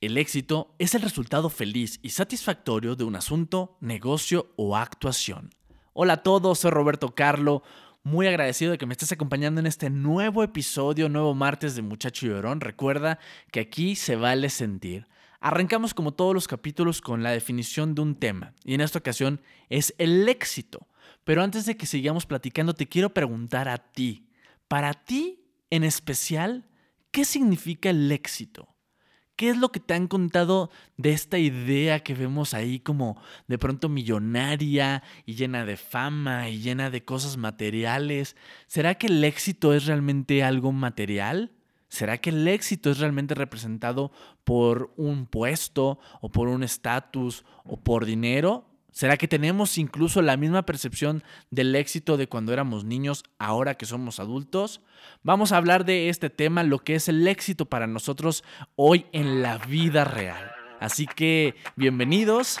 El éxito es el resultado feliz y satisfactorio de un asunto, negocio o actuación. Hola a todos, soy Roberto Carlo, muy agradecido de que me estés acompañando en este nuevo episodio, nuevo martes de Muchacho Llorón. Recuerda que aquí se vale sentir. Arrancamos como todos los capítulos con la definición de un tema y en esta ocasión es el éxito. Pero antes de que sigamos platicando, te quiero preguntar a ti, para ti en especial, ¿qué significa el éxito? ¿Qué es lo que te han contado de esta idea que vemos ahí como de pronto millonaria y llena de fama y llena de cosas materiales? ¿Será que el éxito es realmente algo material? ¿Será que el éxito es realmente representado por un puesto o por un estatus o por dinero? ¿Será que tenemos incluso la misma percepción del éxito de cuando éramos niños ahora que somos adultos? Vamos a hablar de este tema, lo que es el éxito para nosotros hoy en la vida real. Así que bienvenidos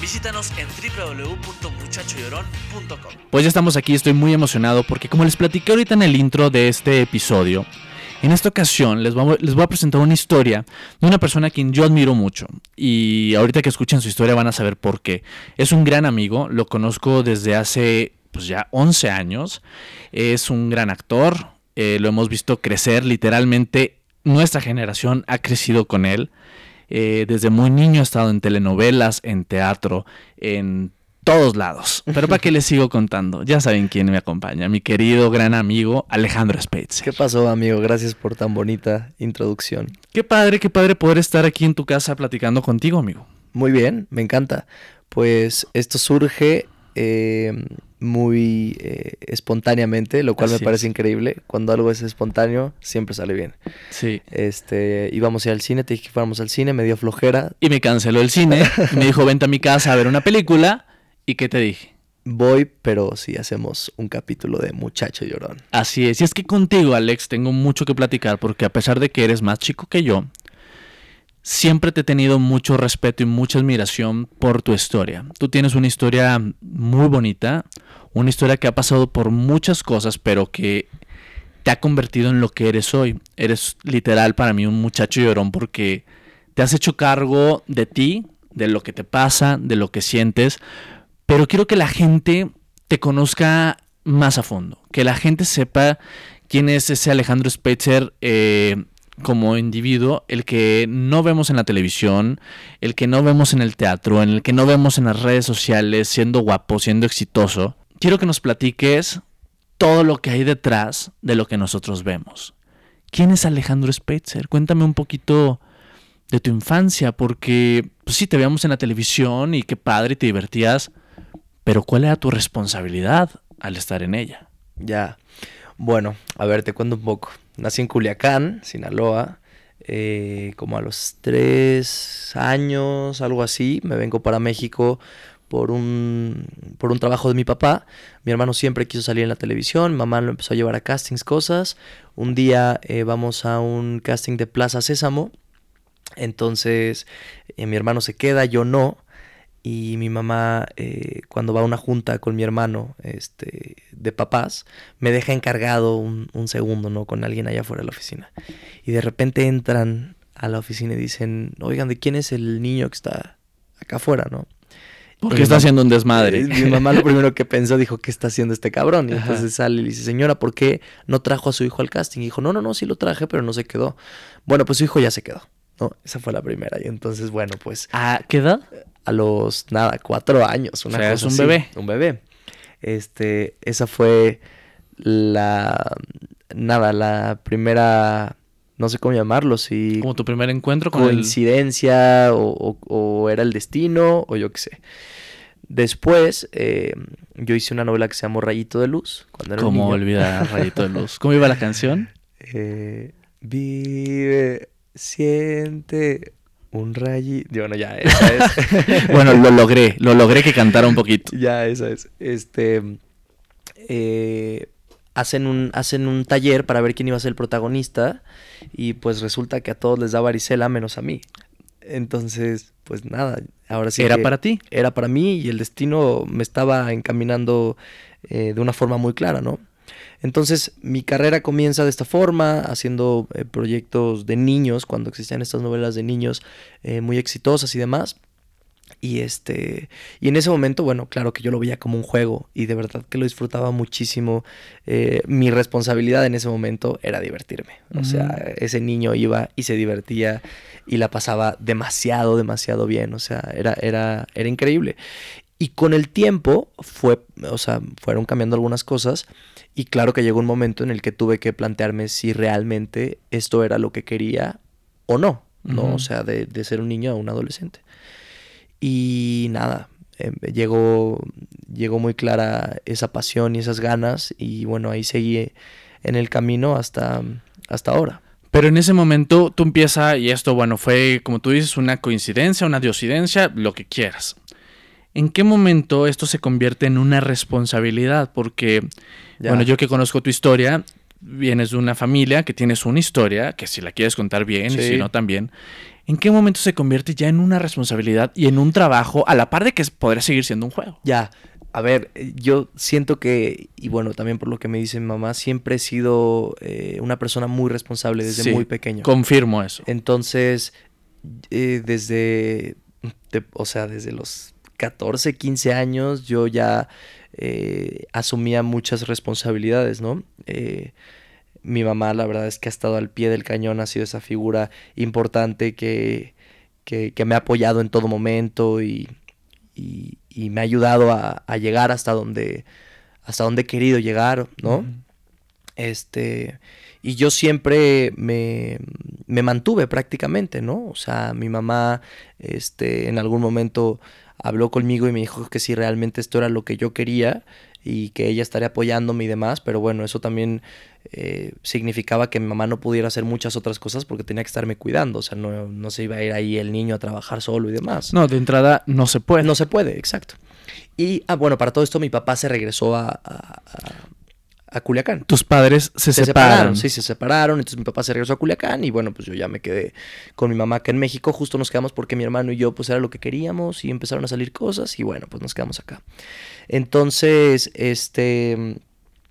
Visítanos en www.muchachollorón.com. Pues ya estamos aquí, estoy muy emocionado porque como les platiqué ahorita en el intro de este episodio, en esta ocasión les voy, a, les voy a presentar una historia de una persona a quien yo admiro mucho. Y ahorita que escuchen su historia van a saber por qué. Es un gran amigo, lo conozco desde hace pues ya 11 años. Es un gran actor, eh, lo hemos visto crecer literalmente. Nuestra generación ha crecido con él. Eh, desde muy niño he estado en telenovelas, en teatro, en todos lados. Pero para qué les sigo contando, ya saben quién me acompaña, mi querido gran amigo Alejandro Spates. ¿Qué pasó, amigo? Gracias por tan bonita introducción. Qué padre, qué padre poder estar aquí en tu casa platicando contigo, amigo. Muy bien, me encanta. Pues esto surge eh, muy eh, espontáneamente, lo cual me parece increíble. Cuando algo es espontáneo, siempre sale bien. Sí. Este, íbamos a ir al cine, te dije que fuéramos al cine, me dio flojera. Y me canceló el cine, me dijo, vente a mi casa a ver una película. ¿Y qué te dije? Voy, pero sí hacemos un capítulo de Muchacho Llorón. Así es. Y es que contigo, Alex, tengo mucho que platicar porque a pesar de que eres más chico que yo, siempre te he tenido mucho respeto y mucha admiración por tu historia. Tú tienes una historia muy bonita, una historia que ha pasado por muchas cosas, pero que te ha convertido en lo que eres hoy. Eres literal para mí un muchacho llorón porque te has hecho cargo de ti, de lo que te pasa, de lo que sientes, pero quiero que la gente te conozca más a fondo, que la gente sepa quién es ese Alejandro Spitzer eh, como individuo, el que no vemos en la televisión, el que no vemos en el teatro, en el que no vemos en las redes sociales, siendo guapo, siendo exitoso. Quiero que nos platiques todo lo que hay detrás de lo que nosotros vemos. ¿Quién es Alejandro Spitzer? Cuéntame un poquito de tu infancia, porque pues sí, te veíamos en la televisión y qué padre, te divertías, pero ¿cuál era tu responsabilidad al estar en ella? Ya, bueno, a ver, te cuento un poco. Nací en Culiacán, Sinaloa, eh, como a los tres años, algo así. Me vengo para México por un, por un trabajo de mi papá. Mi hermano siempre quiso salir en la televisión, mi mamá lo empezó a llevar a castings, cosas. Un día eh, vamos a un casting de Plaza Sésamo. Entonces eh, mi hermano se queda, yo no y mi mamá eh, cuando va a una junta con mi hermano este, de papás me deja encargado un, segundo no con alguien allá afuera de la oficina y de repente entran a la oficina y dicen oigan de quién es el niño que está acá afuera no porque está haciendo un desmadre. Mi mamá lo primero que pensó dijo, ¿qué está haciendo este cabrón? Y entonces sale y le dice, señora, ¿por qué no trajo a su hijo al casting? Y dijo, no, no, no, sí lo traje, pero no se quedó. Bueno, pues su hijo ya se quedó. ¿no? Esa fue la primera. Y entonces, bueno, pues... ¿A qué edad? a los, nada, cuatro años. Una o sea, es un bebé. Un bebé. Este, esa fue la, nada, la primera, no sé cómo llamarlo, si... Como tu primer encuentro con Coincidencia o, era el destino o yo qué sé. Después, eh, yo hice una novela que se llamó Rayito de Luz. Cuando ¿Cómo olvidar Rayito de Luz? ¿Cómo iba la canción? Eh, vive, siente, un rayito. Bueno, ya, esa es. bueno, lo logré. Lo logré que cantara un poquito. Ya, esa es. Este. eh, hacen, un, hacen un taller para ver quién iba a ser el protagonista y pues resulta que a todos les da varicela menos a mí. Entonces, pues nada, ahora sí. Era para ti. Era para mí y el destino me estaba encaminando eh, de una forma muy clara, ¿no? Entonces mi carrera comienza de esta forma, haciendo eh, proyectos de niños, cuando existían estas novelas de niños eh, muy exitosas y demás. Y este. Y en ese momento, bueno, claro que yo lo veía como un juego. Y de verdad que lo disfrutaba muchísimo. Eh, mi responsabilidad en ese momento era divertirme. O sea, ese niño iba y se divertía y la pasaba demasiado, demasiado bien. O sea, era, era, era increíble. Y con el tiempo fue, o sea, fueron cambiando algunas cosas. Y claro que llegó un momento en el que tuve que plantearme si realmente esto era lo que quería o no. ¿no? O sea, de, de ser un niño a un adolescente. Y nada, em, llegó, llegó muy clara esa pasión y esas ganas y bueno, ahí seguí en el camino hasta, hasta ahora. Pero en ese momento tú empiezas, y esto, bueno, fue, como tú dices, una coincidencia, una diosidencia, lo que quieras. ¿En qué momento esto se convierte en una responsabilidad? Porque, bueno, yo que conozco tu historia, vienes de una familia que tienes una historia, que si la quieres contar bien y si no también, ¿en qué momento se convierte ya en una responsabilidad y en un trabajo a la par de que podría seguir siendo un juego? Ya, a ver, yo siento que, y bueno, también por lo que me dice mi mamá, siempre he sido eh, una persona muy responsable desde muy pequeño. Confirmo eso. Entonces, eh, desde, o sea, desde los 14, 15 años, yo ya eh, asumía muchas responsabilidades, ¿no? mi mamá la verdad es que ha estado al pie del cañón, ha sido esa figura importante que, que, me ha apoyado en todo momento y, y, me ha ayudado a, llegar hasta donde, hasta donde he querido llegar, ¿no? Este, y yo siempre me, me, mantuve prácticamente, ¿no? O sea, mi mamá, este, en algún momento habló conmigo y me dijo que si realmente esto era lo que yo quería y que ella estaría apoyándome y demás, pero bueno, eso también eh, significaba que mi mamá no pudiera hacer muchas otras cosas porque tenía que estarme cuidando, o sea, no, no, se iba a ir ahí el niño a trabajar solo y demás. No, de entrada no se puede. No se puede, exacto. Y, ah, bueno, para todo esto mi papá se regresó a, a, Culiacán. Tus padres se, separaron. Sí, se separaron, entonces mi papá se regresó a Culiacán y bueno, pues yo ya me quedé con mi mamá acá en México, justo nos quedamos porque mi hermano y yo pues era lo que queríamos y empezaron a salir cosas y bueno, pues nos quedamos acá. Entonces, este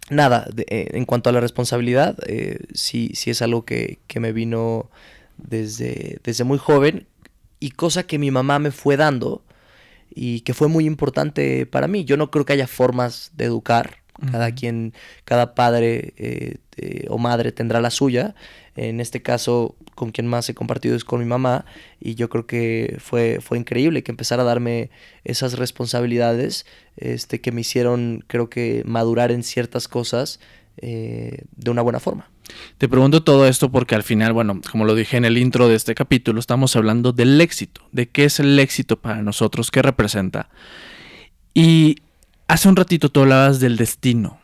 nada, eh, en cuanto a la responsabilidad, eh, sí, sí es algo que, que, me vino desde, desde muy joven y cosa que mi mamá me fue dando y que fue muy importante para mí. Yo no creo que haya formas de educar, cada quien, cada padre eh, o madre tendrá la suya. En este caso, con quien más he compartido es con mi mamá y yo creo que fue, fue increíble que empezara a darme esas responsabilidades este, que me hicieron, creo que, madurar en ciertas cosas eh, de una buena forma. Te pregunto todo esto porque al final, bueno, como lo dije en el intro de este capítulo, estamos hablando del éxito, de qué es el éxito para nosotros, qué representa. Y hace un ratito tú hablabas del destino.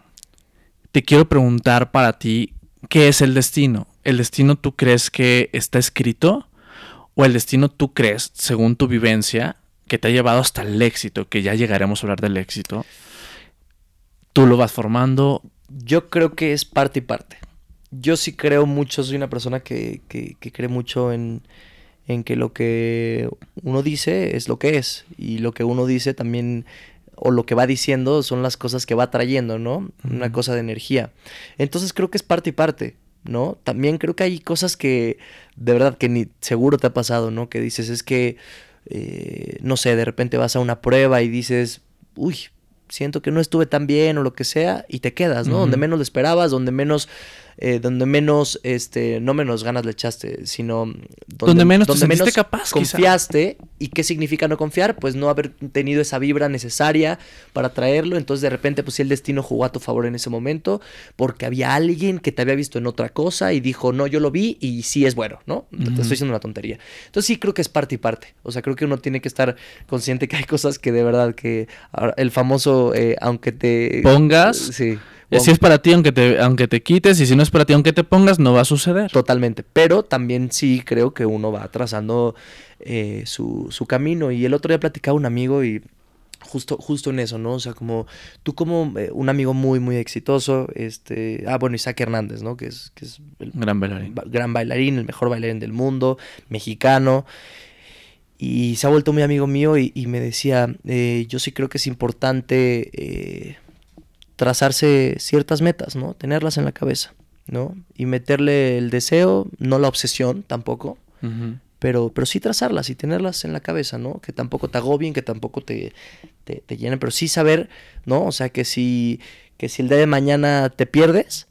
Te quiero preguntar para ti, ¿qué es el destino? ¿El destino tú crees que está escrito? ¿O el destino tú crees, según tu vivencia, que te ha llevado hasta el éxito, que ya llegaremos a hablar del éxito? ¿Tú lo vas formando? Yo creo que es parte y parte. Yo sí creo mucho, soy una persona que, que, cree mucho en, en que lo que uno dice es lo que es. Y lo que uno dice también o lo que va diciendo son las cosas que va trayendo, ¿no? Una cosa de energía. Entonces creo que es parte y parte. ¿no? También creo que hay cosas que de verdad que ni seguro te ha pasado, ¿no? Que dices, es que, eh, no sé, de repente vas a una prueba y dices, uy, siento que no estuve tan bien o lo que sea, y te quedas, ¿no? Donde menos lo esperabas, donde menos eh, donde menos, este, no menos ganas le echaste, sino donde, menos, donde menos capaz, confiaste. ¿Y qué significa no confiar? Pues no haber tenido esa vibra necesaria para traerlo. Entonces de repente, pues si el destino jugó a tu favor en ese momento, porque había alguien que te había visto en otra cosa y dijo, no, yo lo vi y sí es bueno, ¿no? Te estoy diciendo una tontería. Entonces sí creo que es parte y parte. O sea, creo que uno tiene que estar consciente que hay cosas que de verdad que el famoso, eh, aunque te... Pongas. Sí si es para ti, aunque te, aunque te quites, y si no es para ti, aunque te pongas, no va a suceder. Totalmente. Pero también sí creo que uno va trazando eh, su, camino. Y el otro día platicaba un amigo y justo, justo en eso, ¿no? O sea, como tú como eh, un amigo muy, muy exitoso, este, ah, bueno, Isaac Hernández, ¿no? Que es, que es el gran bailarín. gran bailarín, el mejor bailarín del mundo, mexicano. Y se ha vuelto muy amigo mío y, me decía, eh, yo sí creo que es importante eh, trazarse ciertas metas, ¿no? Tenerlas en la cabeza, ¿no? Y meterle el deseo, no la obsesión tampoco, pero, pero sí trazarlas y tenerlas en la cabeza, ¿no? Que tampoco te agobien, que tampoco te, te, llenen, pero sí saber, ¿no? O sea, que si, que si el día de mañana te pierdes,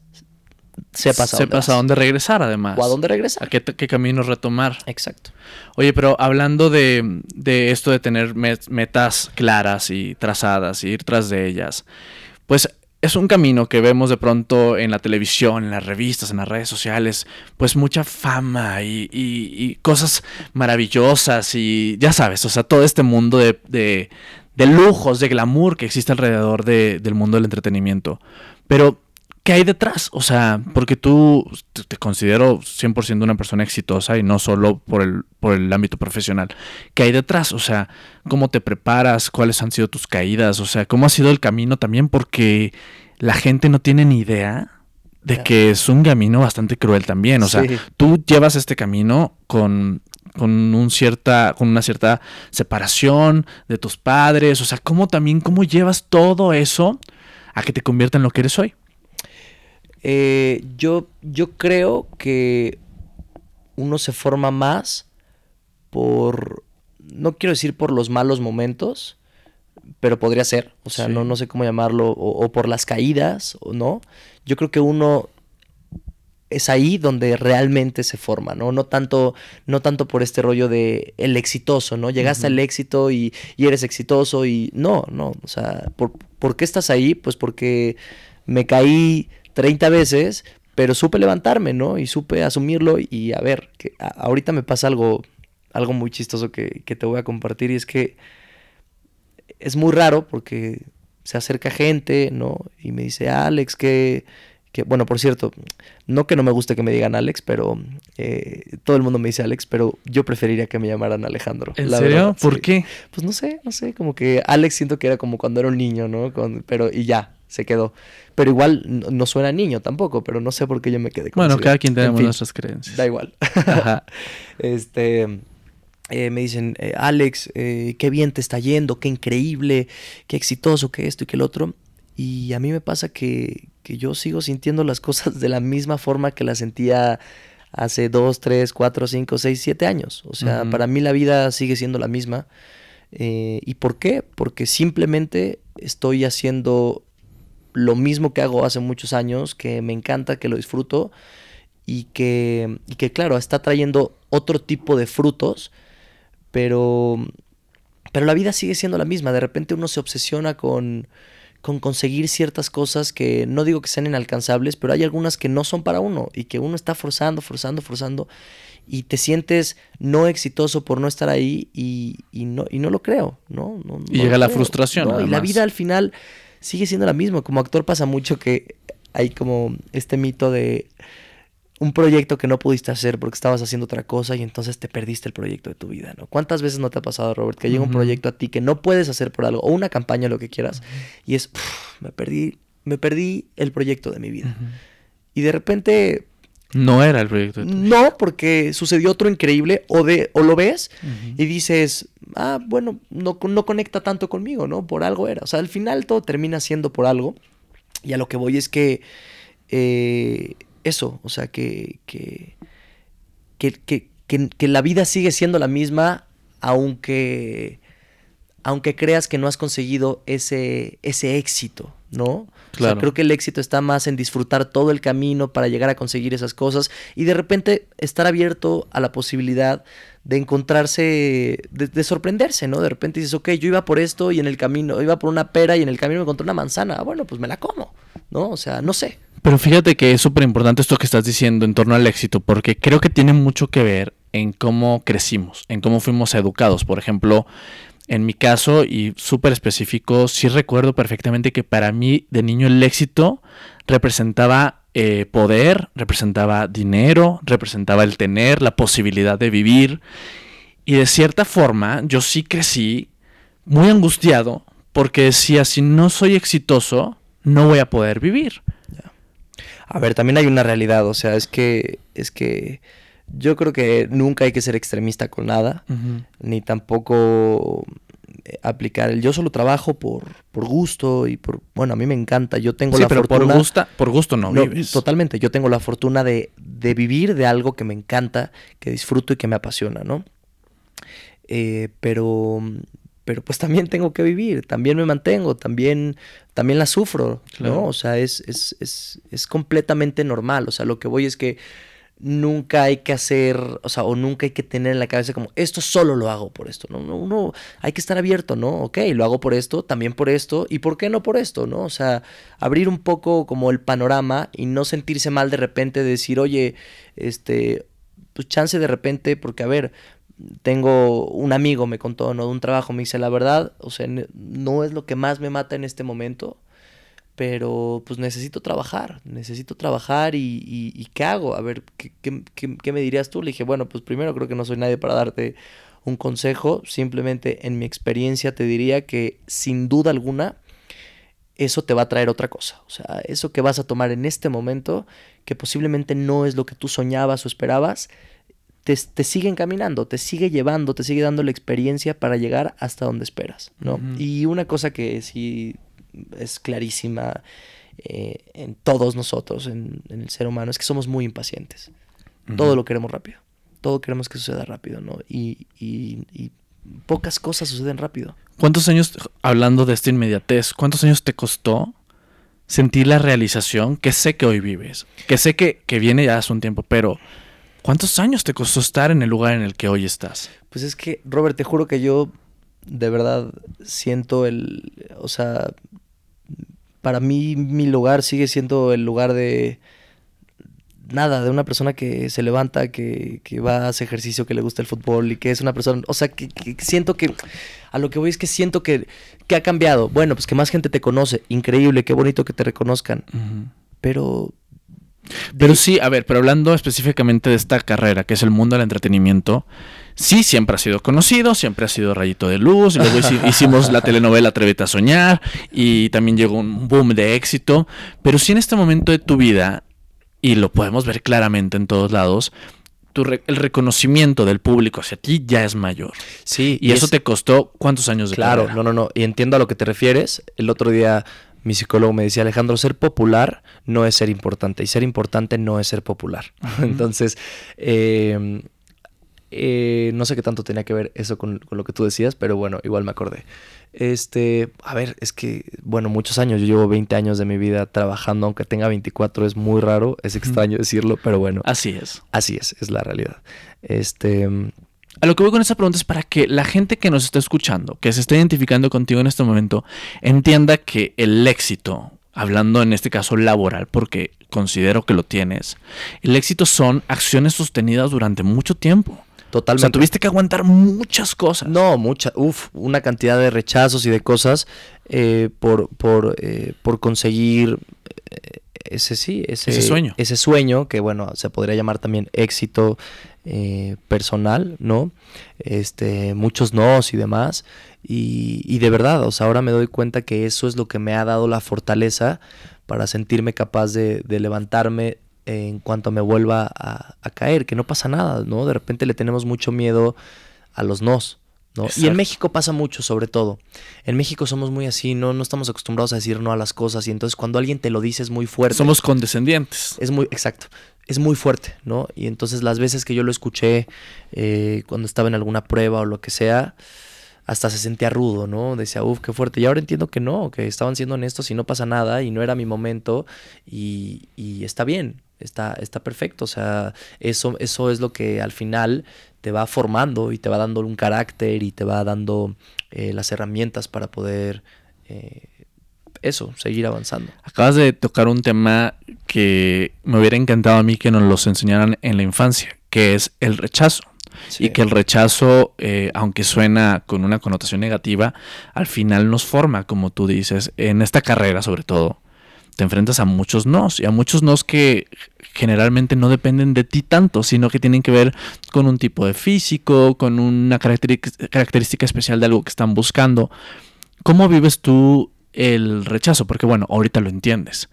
sepas a sepas a dónde regresar además. O a dónde regresar. A qué, qué camino retomar. Exacto. Oye, pero hablando de, de esto de tener metas claras y trazadas y ir tras de ellas, pues es un camino que vemos de pronto en la televisión, en las revistas, en las redes sociales, pues mucha fama y, cosas maravillosas y ya sabes, o sea, todo este mundo de, de, lujos, de glamour que existe alrededor del mundo del entretenimiento. Pero ¿qué hay detrás? O sea, porque tú te considero 100% una persona exitosa y no solo por el, por el ámbito profesional. ¿Qué hay detrás? O sea, ¿cómo te preparas? ¿Cuáles han sido tus caídas? O sea, ¿cómo ha sido el camino también? Porque la gente no tiene ni idea de que es un camino bastante cruel también. O sea, tú llevas este camino con, con, un cierta, con una cierta separación de tus padres. O sea, ¿cómo también, cómo llevas todo eso a que te convierta en lo que eres hoy? Eh, yo, yo creo que uno se forma más por, no quiero decir por los malos momentos, pero podría ser, o sea, no, no sé cómo llamarlo, o, por las caídas, o no. Yo creo que uno es ahí donde realmente se forma, ¿no? No tanto, no tanto por este rollo de el exitoso, ¿no? Llegaste al éxito y, y, eres exitoso y no, no, o sea, ¿por, ¿por qué estás ahí? Pues porque me caí 30 veces, pero supe levantarme, ¿no? Y supe asumirlo y a ver, que ahorita me pasa algo, algo muy chistoso que, te voy a compartir y es que es muy raro porque se acerca gente, ¿no? Y me dice, Alex, que, que, bueno, por cierto, no que no me guste que me digan Alex, pero eh, todo el mundo me dice Alex, pero yo preferiría que me llamaran Alejandro. ¿En serio? ¿Por qué? Pues no sé, no sé, como que Alex siento que era como cuando era un niño, ¿no? pero y ya, se quedó. Pero igual no, suena niño tampoco, pero no sé por qué yo me quedé con Bueno, cada quien tenemos nuestras creencias. Da igual. este. Eh, me dicen, eh, Alex, eh, qué bien te está yendo, qué increíble, qué exitoso, qué esto y qué el otro. Y a mí me pasa que, que yo sigo sintiendo las cosas de la misma forma que las sentía hace dos, tres, cuatro, cinco, seis, siete años. O sea, para mí la vida sigue siendo la misma. ¿Y por qué? Porque simplemente estoy haciendo lo mismo que hago hace muchos años, que me encanta, que lo disfruto y que, y que claro, está trayendo otro tipo de frutos, pero, pero la vida sigue siendo la misma. De repente uno se obsesiona con, con conseguir ciertas cosas que no digo que sean inalcanzables, pero hay algunas que no son para uno y que uno está forzando, forzando, forzando y te sientes no exitoso por no estar ahí y, no, y no lo creo, ¿no? y llega la frustración. y la vida al final sigue siendo la misma. Como actor pasa mucho que hay como este mito de un proyecto que no pudiste hacer porque estabas haciendo otra cosa y entonces te perdiste el proyecto de tu vida, ¿no? ¿Cuántas veces no te ha pasado, Robert, que llega un proyecto a ti que no puedes hacer por algo o una campaña, lo que quieras, y es, me perdí, me perdí el proyecto de mi vida. Y de repente no era el proyecto. De no, porque sucedió otro increíble o, de, o lo ves y dices, ah, bueno, no, no conecta tanto conmigo, ¿no? Por algo era. O sea, al final todo termina siendo por algo. Y a lo que voy es que eh, eso, o sea, que, que, que, que, la vida sigue siendo la misma, aunque, aunque creas que no has conseguido ese, ese éxito, ¿no? Claro. creo que el éxito está más en disfrutar todo el camino para llegar a conseguir esas cosas y de repente estar abierto a la posibilidad de encontrarse, de, sorprenderse, ¿no? De repente dices, ok, yo iba por esto y en el camino, iba por una pera y en el camino me encontré una manzana. Ah, bueno, pues me la como, ¿no? O sea, no sé. Pero fíjate que es súper importante esto que estás diciendo en torno al éxito, porque creo que tiene mucho que ver en cómo crecimos, en cómo fuimos educados. Por ejemplo, en mi caso, y súper específico, sí recuerdo perfectamente que para mí de niño el éxito representaba eh, poder, representaba dinero, representaba el tener, la posibilidad de vivir. Y de cierta forma yo sí crecí muy angustiado porque decía, si no soy exitoso, no voy a poder vivir. A ver, también hay una realidad, o sea, es que, es que yo creo que nunca hay que ser extremista con nada, ni tampoco eh, aplicar el yo solo trabajo por, por gusto y por bueno a mí me encanta yo tengo sí, la pero fortuna por gusto por gusto no, no, vives. totalmente yo tengo la fortuna de, de, vivir de algo que me encanta que disfruto y que me apasiona no eh, pero pero pues también tengo que vivir también me mantengo también también la sufro claro. no o sea es, es, es, es completamente normal o sea lo que voy es que nunca hay que hacer, o sea, o nunca hay que tener en la cabeza como, esto solo lo hago por esto, ¿no? Uno, hay que estar abierto, ¿no? Ok, lo hago por esto, también por esto, y por qué no por esto, ¿no? O sea, abrir un poco como el panorama y no sentirse mal de repente, de decir, oye, este, pues chance de repente, porque a ver, tengo un amigo, me contó, ¿no? De un trabajo, me dice, la verdad, o sea, no es lo que más me mata en este momento, pero pues necesito trabajar, necesito trabajar y, y, y ¿qué hago? A ver, ¿qué, qué, qué, ¿qué, me dirías tú? Le dije, bueno, pues primero creo que no soy nadie para darte un consejo, simplemente en mi experiencia te diría que sin duda alguna eso te va a traer otra cosa, o sea, eso que vas a tomar en este momento, que posiblemente no es lo que tú soñabas o esperabas, te, te, sigue encaminando, te sigue llevando, te sigue dando la experiencia para llegar hasta donde esperas, ¿no? Uh -huh. Y una cosa que sí es clarísima eh, en todos nosotros, en, en, el ser humano, es que somos muy impacientes. Uh -huh. Todo lo queremos rápido. Todo queremos que suceda rápido, ¿no? Y, y, y, pocas cosas suceden rápido. ¿Cuántos años, hablando de esta inmediatez, cuántos años te costó sentir la realización que sé que hoy vives? Que sé que, que viene ya hace un tiempo, pero ¿cuántos años te costó estar en el lugar en el que hoy estás? Pues es que, Robert, te juro que yo de verdad siento el, o sea, para mí mi lugar sigue siendo el lugar de nada, de una persona que se levanta, que, que va a hacer ejercicio, que le gusta el fútbol y que es una persona, o sea, que, que siento que, a lo que voy es que siento que, que, ha cambiado. Bueno, pues que más gente te conoce, increíble, qué bonito que te reconozcan, uh -huh. pero... Pero sí, a ver, pero hablando específicamente de esta carrera, que es el mundo del entretenimiento, sí siempre ha sido conocido, siempre ha sido rayito de luz, luego hicimos la telenovela Atrévete a soñar y también llegó un boom de éxito, pero sí en este momento de tu vida, y lo podemos ver claramente en todos lados, tu re el reconocimiento del público hacia ti ya es mayor. Sí. Y, y eso es... te costó cuántos años de Claro, carrera? no, no, no, y entiendo a lo que te refieres. El otro día mi psicólogo me decía, Alejandro, ser popular no es ser importante y ser importante no es ser popular. Uh -huh. Entonces, eh, eh, no sé qué tanto tenía que ver eso con, con, lo que tú decías, pero bueno, igual me acordé. Este, a ver, es que, bueno, muchos años, yo llevo 20 años de mi vida trabajando, aunque tenga 24, es muy raro, es extraño decirlo, pero bueno. Así es. Así es, es la realidad. Este... A lo que voy con esta pregunta es para que la gente que nos está escuchando, que se está identificando contigo en este momento, entienda que el éxito, hablando en este caso laboral, porque considero que lo tienes, el éxito son acciones sostenidas durante mucho tiempo. Totalmente. O sea, tuviste que aguantar muchas cosas. No, mucha, uff, una cantidad de rechazos y de cosas eh, por, por, eh, por conseguir eh, ese sí, ese, ese, sueño. Ese sueño, que bueno, se podría llamar también éxito eh, personal, ¿no? Este, muchos nos y demás. Y, y de verdad, o sea, ahora me doy cuenta que eso es lo que me ha dado la fortaleza para sentirme capaz de, de levantarme en cuanto me vuelva a, a, caer, que no pasa nada, ¿no? De repente le tenemos mucho miedo a los nos, ¿no? Y en México pasa mucho, sobre todo. En México somos muy así, ¿no? No estamos acostumbrados a decir no a las cosas y entonces cuando alguien te lo dice es muy fuerte. Somos condescendientes. Es muy, exacto. Es muy fuerte, ¿no? Y entonces las veces que yo lo escuché eh, cuando estaba en alguna prueba o lo que sea, hasta se sentía rudo, ¿no? Decía, uff, qué fuerte. Y ahora entiendo que no, que estaban siendo honestos y no pasa nada y no era mi momento y, está bien, está, está perfecto. O sea, eso, eso es lo que al final te va formando y te va dando un carácter y te va dando eh, las herramientas para poder eh, eso, seguir avanzando. Acabas de tocar un tema que me hubiera encantado a mí que nos los enseñaran en la infancia, que es el rechazo. Sí. Y que el rechazo, eh, aunque suena con una connotación negativa, al final nos forma, como tú dices, en esta carrera sobre todo. Te enfrentas a muchos nos y a muchos nos que generalmente no dependen de ti tanto, sino que tienen que ver con un tipo de físico, con una característica especial de algo que están buscando. ¿Cómo vives tú el rechazo? Porque bueno, ahorita lo entiendes,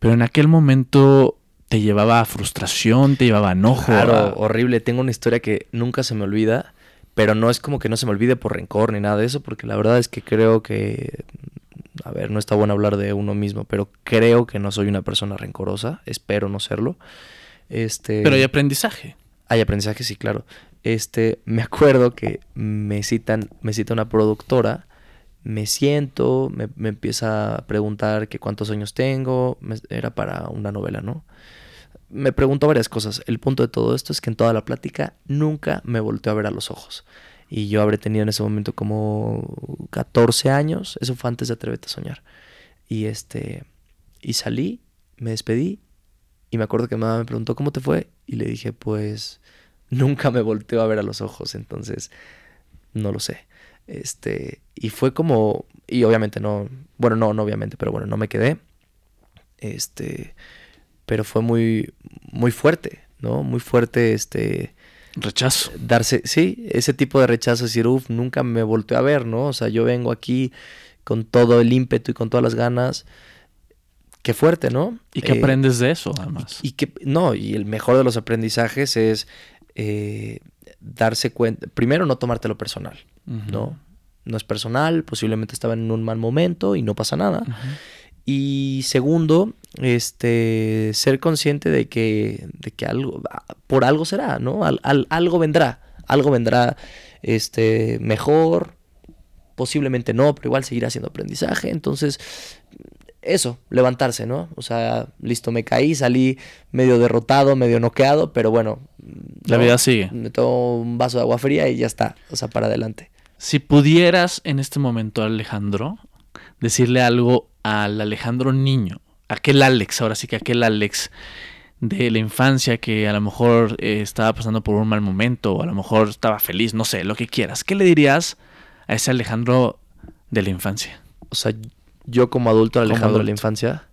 pero en aquel momento te llevaba a frustración, te llevaba a enojo. Claro, a- horrible. Tengo una historia que nunca se me olvida, pero no es como que no se me olvide por rencor ni nada de eso, porque la verdad es que creo que, a ver, no está bueno hablar de uno mismo, pero creo que no soy una persona rencorosa, espero no serlo. Este, Pero hay aprendizaje. hay aprendizaje, sí, claro. Este, me acuerdo que me citan, me cita una productora, me siento, me, me empieza a preguntar que cuántos años tengo, me- era para una novela, ¿no? Me preguntó varias cosas. El punto de todo esto es que en toda la plática nunca me volteó a ver a los ojos. Y yo habré tenido en ese momento como 14 años, eso fue antes de Atrévete a Soñar. Y este, y salí, me despedí y me acuerdo que mi mamá me preguntó cómo te fue y le dije, pues nunca me volteó a ver a los ojos, entonces no lo sé. Este, y fue como y obviamente no, bueno, no, no obviamente, pero bueno, no me quedé. Este, pero fue muy muy fuerte, ¿no? Muy fuerte este Rechazo. darse, sí, ese tipo de rechazo, decir, uff, nunca me volteó a ver, ¿no? O sea, yo vengo aquí con todo el ímpetu y con todas las ganas. Qué fuerte, ¿no? ¿Y qué Eh, aprendes de eso, además? y que, no, y el mejor de los aprendizajes es eh, darse cuenta, primero no tomártelo personal. ¿no? No es personal, posiblemente estaba en un mal momento y no pasa nada. Y segundo, este, ser consciente de que, de que algo, por algo será, ¿no? Al- al- algo vendrá, algo vendrá, este, mejor, posiblemente no, pero igual seguirá siendo aprendizaje. Entonces, eso, levantarse, ¿no? O sea, listo, me caí, salí medio derrotado, medio noqueado, pero bueno. La ¿no? vida sigue. Me tomo un vaso de agua fría y ya está, o sea, para adelante. Si pudieras en este momento, Alejandro, decirle algo al Alejandro niño, aquel Alex, ahora sí que aquel Alex de la infancia que a lo mejor eh, estaba pasando por un mal momento o a lo mejor estaba feliz, no sé, lo que quieras, ¿qué le dirías a ese Alejandro de la infancia? O sea, yo como adulto, Alejandro de la infancia,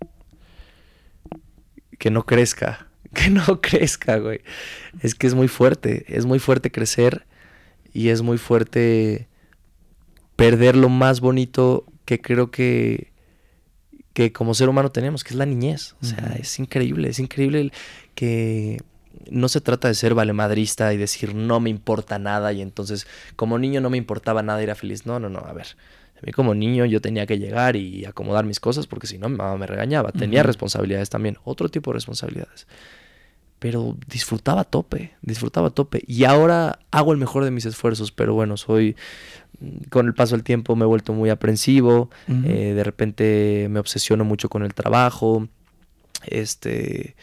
que no crezca, que no crezca, güey. Es que es muy fuerte, es muy fuerte crecer y es muy fuerte perder lo más bonito que creo que, que como ser humano tenemos, que es la niñez. O sea, es increíble, es increíble que no se trata de ser valemadrista y decir no me importa nada y entonces como niño no me importaba nada y era feliz. No, no, no, a ver. A mí como niño yo tenía que llegar y acomodar mis cosas porque si no mi mamá me regañaba. Tenía responsabilidades también, otro tipo de responsabilidades. Pero disfrutaba a tope, disfrutaba a tope. Y ahora hago el mejor de mis esfuerzos, pero bueno, soy, mm, con el paso del tiempo me he vuelto muy aprensivo, eh, de repente me obsesiono mucho con el trabajo, este,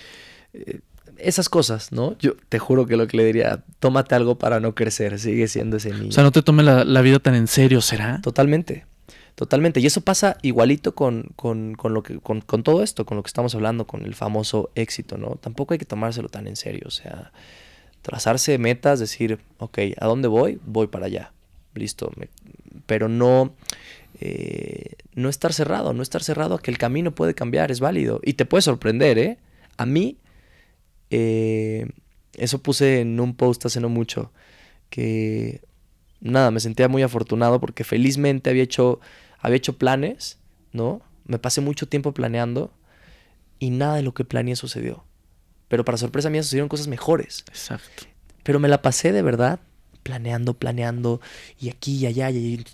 eh, esas cosas, ¿no? Yo te juro que lo que le diría, tómate algo para no crecer, sigue siendo ese niño. O sea, no te tome la, la vida tan en serio, ¿será? Totalmente, totalmente. Y eso pasa igualito con, con, con lo que, con, con todo esto, con lo que estamos hablando, con el famoso éxito, ¿no? Tampoco hay que tomárselo tan en serio. O sea, trazarse metas, decir, ok, ¿a dónde voy? Voy para allá. Listo. me- pero no, eh, no estar cerrado, no estar cerrado a que el camino puede cambiar, es válido. Y te puede sorprender, ¿eh? A mí, eh, eso puse en un post hace no mucho, que nada, me sentía muy afortunado porque felizmente había hecho, había hecho planes, ¿no? Me pasé mucho tiempo planeando y nada de lo que planeé sucedió. Pero para sorpresa mía sucedieron cosas mejores. Exacto. Pero me la pasé de verdad planeando, planeando, y aquí y allá, y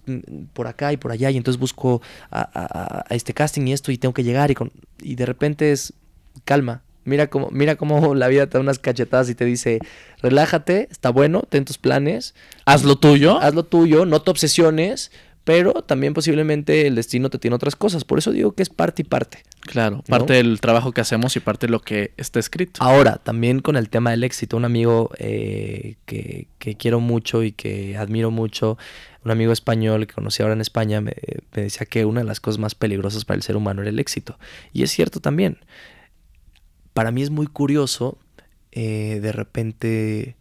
por acá y por allá, y entonces busco a, a- a este casting y esto, y tengo que llegar, y, con, y de repente es calma. Mira cómo, mira cómo la vida te da unas cachetadas y te dice, relájate, está bueno, ten tus planes, Haz lo tuyo. haz lo tuyo, no te obsesiones, pero también posiblemente el destino te tiene otras cosas. Por eso digo que es parte y parte. Claro, parte del trabajo que hacemos y parte de lo que está escrito. Ahora, también con el tema del éxito, un amigo eh, que, que quiero mucho y que admiro mucho, un amigo español que conocí ahora en España, me, me decía que una de las cosas más peligrosas para el ser humano era el éxito. Y es cierto también. Para mí es muy curioso eh, de repente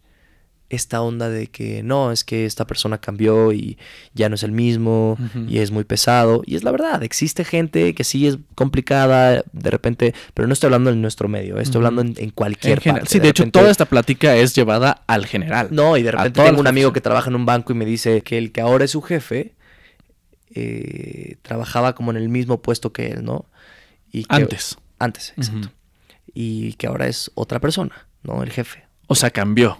esta onda de que no, es que esta persona cambió y ya no es el mismo y es muy pesado. Y es la verdad, existe gente que sí es complicada de repente, pero no estoy hablando en nuestro medio, estoy hablando en, en cualquier En general. parte. Sí, de, hecho, repente- toda esta plática es llevada al general. No, y de repente tengo un amigo que trabaja en un banco y me dice que el que ahora es su jefe eh, trabajaba como en el mismo puesto que él, ¿no? Y antes. Antes, exacto. Y que ahora es otra persona, ¿no? El jefe. O sea, cambió.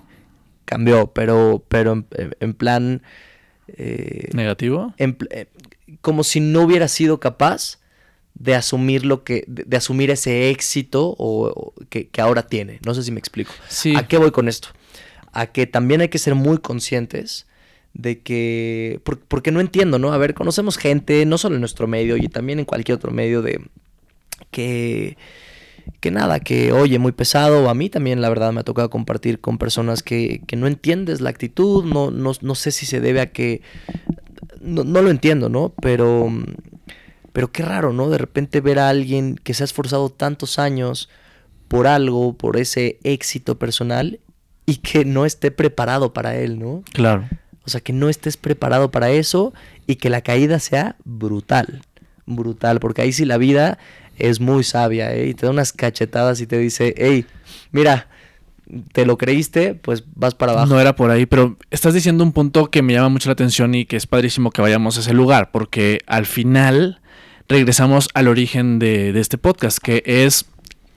Cambió, pero, pero en, plan... Eh, ¿Negativo? Eh, como si no hubiera sido capaz de asumir lo que, de, asumir ese éxito o, que, ahora tiene. No sé si me explico. ¿A qué voy con esto? A que también hay que ser muy conscientes de que, porque no entiendo, ¿no? A ver, conocemos gente, no solo en nuestro medio y también en cualquier otro medio de que, que nada, que oye, muy pesado. A mí también, la verdad, me ha tocado compartir con personas que, que no entiendes la actitud, no, no, no, sé si se debe a que, no, no lo entiendo, ¿no? Pero pero qué raro, ¿no? De repente ver a alguien que se ha esforzado tantos años por algo, por ese éxito personal y que no esté preparado para él, ¿no? Claro. O sea, que no estés preparado para eso y que la caída sea brutal. Brutal, porque ahí sí la vida es muy sabia, ¿eh? Y te da unas cachetadas y te dice, hey, mira, te lo creíste, pues vas para abajo. No era por ahí, pero estás diciendo un punto que me llama mucho la atención y que es padrísimo que vayamos a ese lugar, porque al final regresamos al origen de, este podcast, que es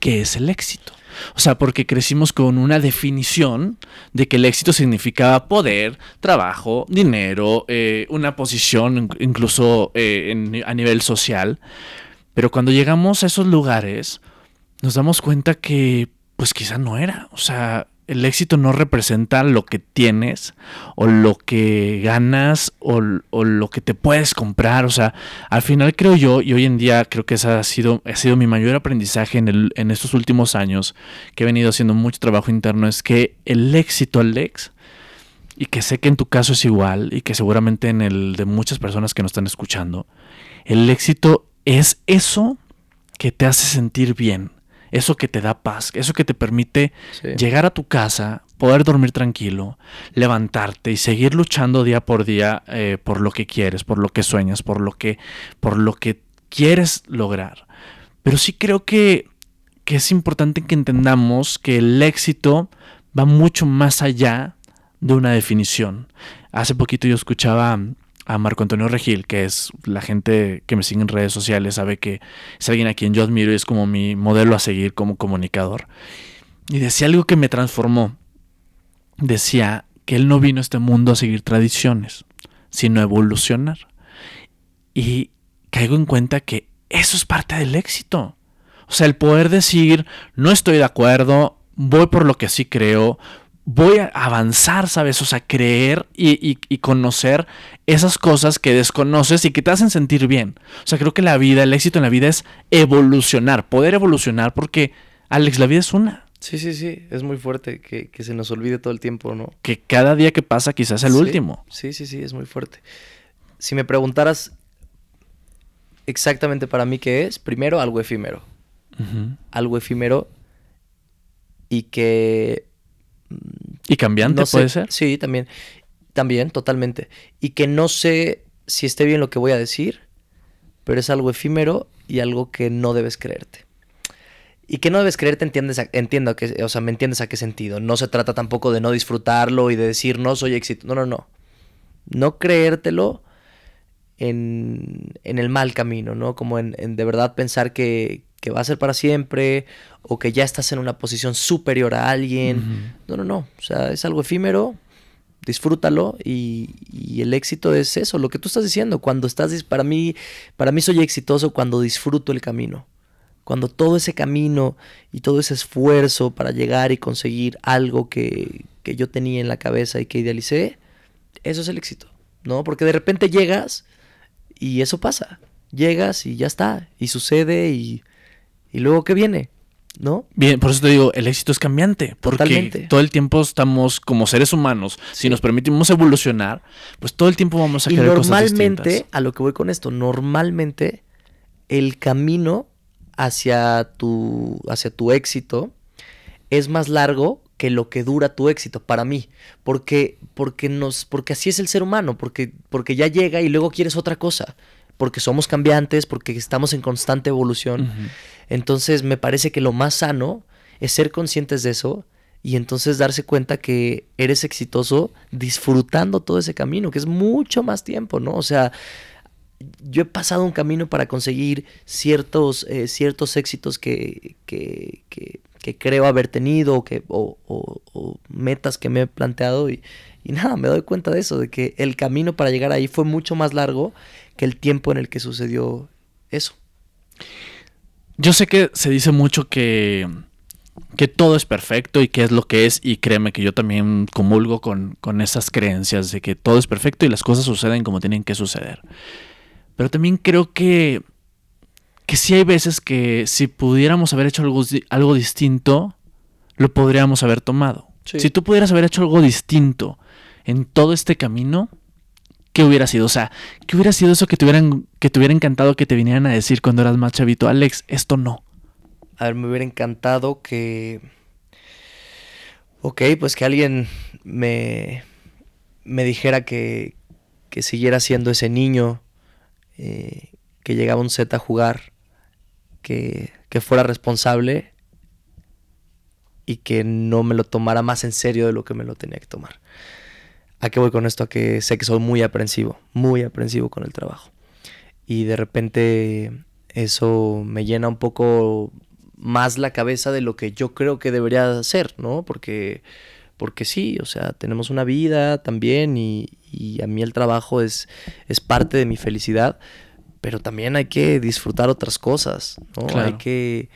¿qué es el éxito? O sea, porque crecimos con una definición de que el éxito significaba poder, trabajo, dinero, eh, una posición incluso eh, a nivel social. Pero cuando llegamos a esos lugares, nos damos cuenta que pues quizá no era. O sea, el éxito no representa lo que tienes o lo que ganas o, lo que te puedes comprar. O sea, al final creo yo, y hoy en día creo que ese ha sido, ha sido mi mayor aprendizaje en, el, en estos últimos años, que he venido haciendo mucho trabajo interno, es que el éxito, Alex, y que sé que en tu caso es igual, y que seguramente en el de muchas personas que nos están escuchando, el éxito es eso que te hace sentir bien eso que te da paz, eso que te permite llegar a tu casa, poder dormir tranquilo, levantarte y seguir luchando día por día eh, por lo que quieres, por lo que sueñas, por lo que, por lo que quieres lograr. Pero sí creo que, que es importante que entendamos que el éxito va mucho más allá de una definición. Hace poquito yo escuchaba a Marco Antonio Regil, que es la gente que me sigue en redes sociales, sabe que es alguien a quien yo admiro y es como mi modelo a seguir como comunicador. Y decía algo que me transformó. Decía que él no vino a este mundo a seguir tradiciones, sino a evolucionar. Y caigo en cuenta que eso es parte del éxito. O sea, el poder decir, no estoy de acuerdo, voy por lo que sí creo, voy a avanzar, ¿sabes? O sea, creer y, conocer esas cosas que desconoces y que te hacen sentir bien. O sea, creo que la vida, el éxito en la vida es evolucionar, poder evolucionar, porque, Alex, la vida es una. Sí, sí, sí, es muy fuerte que, se nos olvide todo el tiempo, ¿no? Que cada día que pasa quizás es el último. Sí, sí, sí, es muy fuerte. Si me preguntaras exactamente para mí qué es, primero algo efímero. Algo efímero y que ¿Y cambiante puede ser? Sí, también. También, totalmente. Y que no sé si esté bien lo que voy a decir, pero es algo efímero y algo que no debes creerte. Y que no debes creerte, entiendes entiendo que, o sea, me entiendes a qué sentido. No se trata tampoco de no disfrutarlo y de decir no soy éxito. No, no, no. No creértelo en, en el mal camino, ¿no? Como en, en de verdad pensar que, que va a ser para siempre o que ya estás en una posición superior a alguien. No, no, no. O sea, es algo efímero. Disfrútalo y, el éxito es eso, lo que tú estás diciendo. Cuando estás, para mí, para mí soy exitoso cuando disfruto el camino. Cuando todo ese camino y todo ese esfuerzo para llegar y conseguir algo que, que yo tenía en la cabeza y que idealicé, eso es el éxito, ¿no? Porque de repente llegas y eso pasa. Llegas y ya está, y sucede y ¿Y luego qué viene? ¿No? Bien, por eso te digo, el éxito es cambiante. Porque todo el tiempo estamos como seres humanos. Si nos permitimos evolucionar, pues todo el tiempo vamos a querer normalmente, a lo que voy con esto, normalmente el camino hacia tu, hacia tu éxito es más largo que lo que dura tu éxito para mí, porque porque nos porque así es el ser humano, porque porque ya llega y luego quieres otra cosa porque somos cambiantes, porque estamos en constante evolución. Entonces me parece que lo más sano es ser conscientes de eso y entonces darse cuenta que eres exitoso disfrutando todo ese camino, que es mucho más tiempo, ¿no? O sea, yo he pasado un camino para conseguir ciertos, eh, ciertos éxitos que, que, que, creo haber tenido o, que, o, o, metas que me he planteado y, y, nada, me doy cuenta de eso, de que el camino para llegar ahí fue mucho más largo que el tiempo en el que sucedió eso. Yo sé que se dice mucho que, que todo es perfecto y que es lo que es y créeme que yo también comulgo con, con esas creencias de que todo es perfecto y las cosas suceden como tienen que suceder. Pero también creo que, que sí hay veces que si pudiéramos haber hecho algo, algo distinto, lo podríamos haber tomado. Si tú pudieras haber hecho algo distinto en todo este camino, ¿qué hubiera sido? O sea, ¿qué hubiera sido eso que te, hubieran, que te hubiera encantado que te vinieran a decir cuando eras más chavito? Alex, esto no. A ver, me hubiera encantado que... Ok, pues que alguien me, me dijera que, que siguiera siendo ese niño eh, que llegaba un set a jugar, que, fuera responsable y que no me lo tomara más en serio de lo que me lo tenía que tomar. ¿A qué voy con esto? A que sé que soy muy aprensivo, muy aprensivo con el trabajo. Y de repente eso me llena un poco más la cabeza de lo que yo creo que debería ser, ¿no? Porque, porque sí, o sea, tenemos una vida también y, y a mí el trabajo es, es parte de mi felicidad, pero también hay que disfrutar otras cosas, ¿no? Hay, que,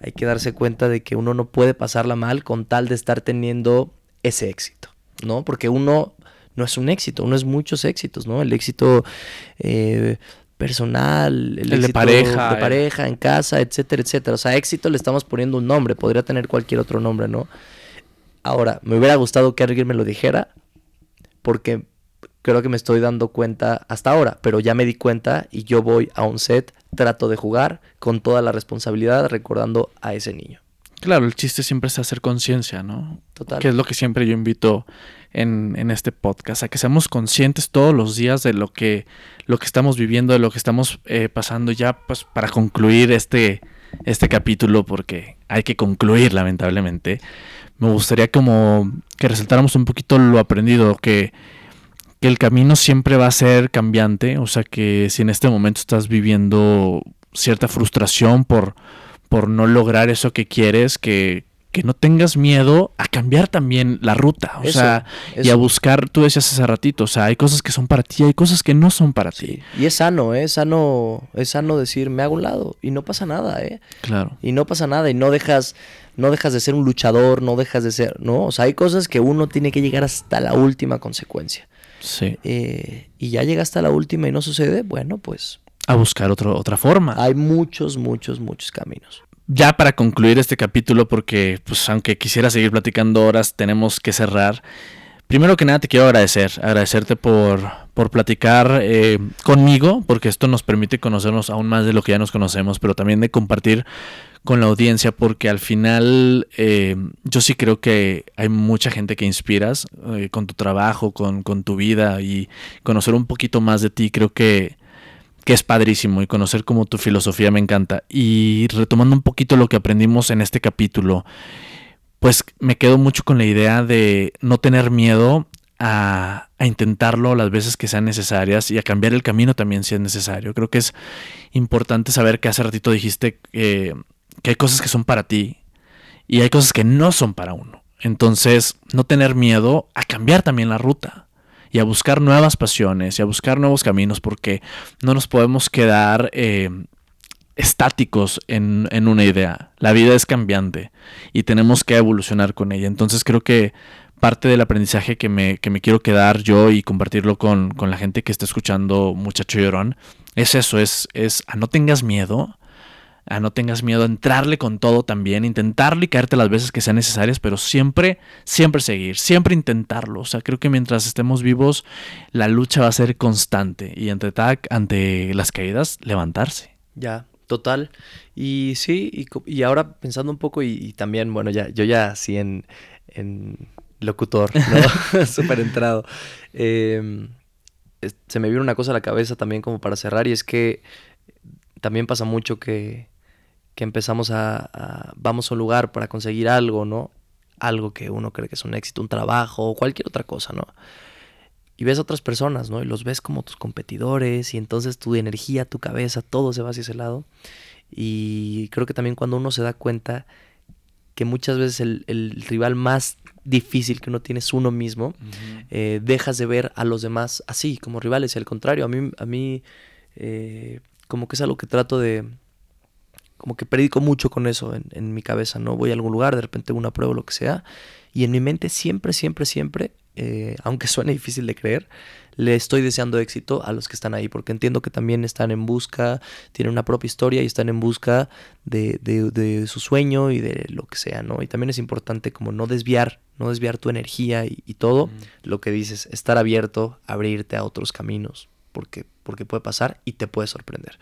hay que darse cuenta de que uno no puede pasarla mal con tal de estar teniendo ese éxito, ¿no? Porque uno no es un éxito, uno es muchos éxitos, ¿no? El éxito eh, personal, el, de pareja, de pareja, en casa, etcétera, etcétera. O sea, éxito le estamos poniendo un nombre, podría tener cualquier otro nombre, ¿no? Ahora, me hubiera gustado que alguien me lo dijera, porque creo que me estoy dando cuenta hasta ahora, pero ya me di cuenta y yo voy a un set, trato de jugar con toda la responsabilidad recordando a ese niño. Claro, el chiste siempre es hacer conciencia, ¿no? Total. Que es lo que siempre yo invito en, este podcast, a que seamos conscientes todos los días de lo que, lo que estamos viviendo, de lo que estamos eh, pasando ya, pues para concluir este, este capítulo, porque hay que concluir lamentablemente, me gustaría como que resaltáramos un poquito lo aprendido, que que el camino siempre va a ser cambiante, o sea que si en este momento estás viviendo cierta frustración por, por no lograr eso que quieres, que, no tengas miedo a cambiar también la ruta, o sea, y a buscar, tú decías hace ratito, o sea, hay cosas que son para ti, hay cosas que no son para ti. Y es sano, ¿eh? es sano, es sano decir, me hago un lado y no pasa nada, ¿eh? Claro. Y no pasa nada y no dejas, no dejas de ser un luchador, no dejas de ser, no, o sea, hay cosas que uno tiene que llegar hasta la última consecuencia. Sí. Eh, y ya llega hasta la última y no sucede, bueno, pues... A buscar otro, otra forma. Hay muchos, muchos, muchos caminos. Ya para concluir este capítulo, porque pues aunque quisiera seguir platicando horas, tenemos que cerrar. Primero que nada te quiero agradecer, agradecerte por, por platicar eh, conmigo, porque esto nos permite conocernos aún más de lo que ya nos conocemos, pero también de compartir con la audiencia porque al final eh, yo sí creo que hay mucha gente que inspiras eh, con tu trabajo, con, tu vida y conocer un poquito más de ti creo que, que es padrísimo y conocer como tu filosofía me encanta. Y retomando un poquito lo que aprendimos en este capítulo, pues me quedo mucho con la idea de no tener miedo a, intentarlo las veces que sean necesarias y a cambiar el camino también si es necesario. Creo que es importante saber que hace ratito dijiste que hay cosas que son para ti y hay cosas que no son para uno. Entonces, no tener miedo a cambiar también la ruta y a buscar nuevas pasiones y a buscar nuevos caminos porque no nos podemos quedar eh, estáticos en, en, una idea. La vida es cambiante y tenemos que evolucionar con ella. Entonces creo que parte del aprendizaje que me, que me quiero quedar yo y compartirlo con, con, la gente que está escuchando Muchacho Llorón es eso, es, es a no tengas miedo a no tengas miedo a entrarle con todo también, intentarlo y caerte las veces que sean necesarias, pero siempre, siempre seguir, siempre intentarlo. O sea, creo que mientras estemos vivos, la lucha va a ser constante y ante, ante las caídas, levantarse. Ya, total. Y sí, y, ahora pensando un poco y, también, bueno, ya, yo ya así en, en locutor, ¿no? Súper entrado. Em, se me vino una cosa a la cabeza también como para cerrar y es que también pasa mucho que que empezamos a, vamos a un lugar para conseguir algo, ¿no? Algo que uno cree que es un éxito, un trabajo o cualquier otra cosa, ¿no? y ves a otras personas, ¿no? Y los ves como tus competidores y entonces tu energía, tu cabeza, todo se va hacia ese lado. Y creo que también cuando uno se da cuenta que muchas veces el, rival más difícil que uno tiene es uno mismo, eh, dejas de ver a los demás así, como rivales. Y al contrario, a mí, a mí eh, como que es algo que trato de, como que predico mucho con eso en, en, mi cabeza, ¿no? Voy a algún lugar, de repente una prueba o lo que sea, y en mi mente siempre, siempre, siempre, eh, aunque suene difícil de creer, le estoy deseando éxito a los que están ahí, porque entiendo que también están en busca, tienen una propia historia y están en busca de, de, su sueño y de lo que sea, ¿no? Y también es importante como no desviar, no desviar tu energía y, todo, lo que dices, estar abierto, abrirte a otros caminos, porque, porque puede pasar y te puede sorprender.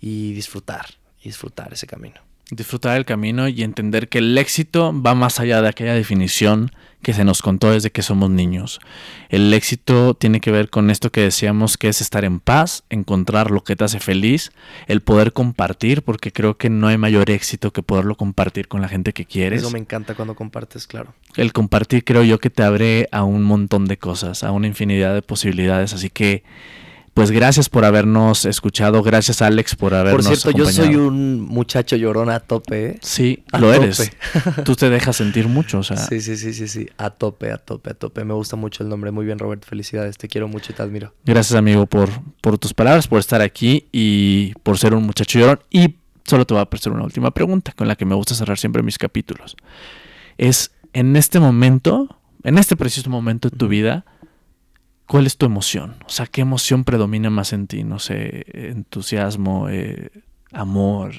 Y disfrutar, y disfrutar ese camino disfrutar el camino y entender que el éxito va más allá de aquella definición que se nos contó desde que somos niños. El éxito tiene que ver con esto que decíamos que es estar en paz, encontrar lo que te hace feliz, el poder compartir, porque creo que no hay mayor éxito que poderlo compartir con la gente que quieres. Eso me encanta cuando compartes, claro. El compartir creo yo que te abre a un montón de cosas, a una infinidad de posibilidades, así que pues gracias por habernos escuchado, gracias Alex por habernos Por cierto, yo soy un muchacho llorón a tope. ¿eh? Sí, lo eres. Tú te dejas sentir mucho, o sea. Sí, sí, sí, sí, sí, a tope, a tope, a tope. Me gusta mucho el nombre. Muy bien, Robert, felicidades. Te quiero mucho y te admiro. Gracias, amigo, por, por tus palabras, por estar aquí y por ser un muchacho llorón. Y solo te voy a hacer una última pregunta con la que me gusta cerrar siempre mis capítulos. Es, en este momento, en este preciso momento de tu vida, ¿Cuál es tu emoción? O sea, ¿qué emoción predomina más en ti? No sé, entusiasmo, eh, amor.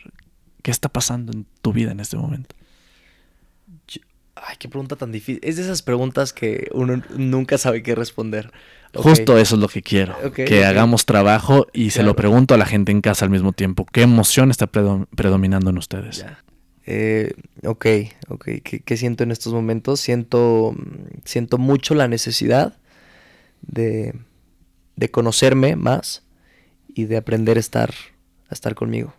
¿Qué está pasando en tu vida en este momento? ay, qué pregunta tan difícil. Es de esas preguntas que uno nunca sabe qué responder. Justo eso es lo que quiero. que hagamos trabajo y se lo pregunto a la gente en casa al mismo tiempo. ¿Qué emoción está predominando en ustedes? Eh, ok, ok. ¿Qué, ¿Qué, siento en estos momentos? Siento, siento mucho la necesidad de, de conocerme más y de aprender a estar, a estar conmigo.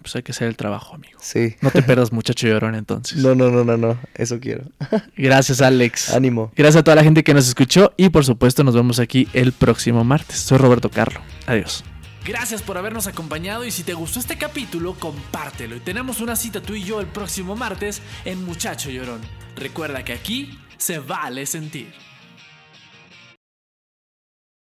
Pues hay que hacer el trabajo, amigo. Sí. No te pierdas, muchacho llorón, entonces. No, no, no, no, no. Eso quiero. Gracias, Alex. Ánimo. Gracias a toda la gente que nos escuchó y por supuesto nos vemos aquí el próximo martes. Soy Roberto Carlo. Adiós. Gracias por habernos acompañado y si te gustó este capítulo, compártelo. Y tenemos una cita tú y yo el próximo martes en Muchacho Llorón. Recuerda que aquí se vale sentir.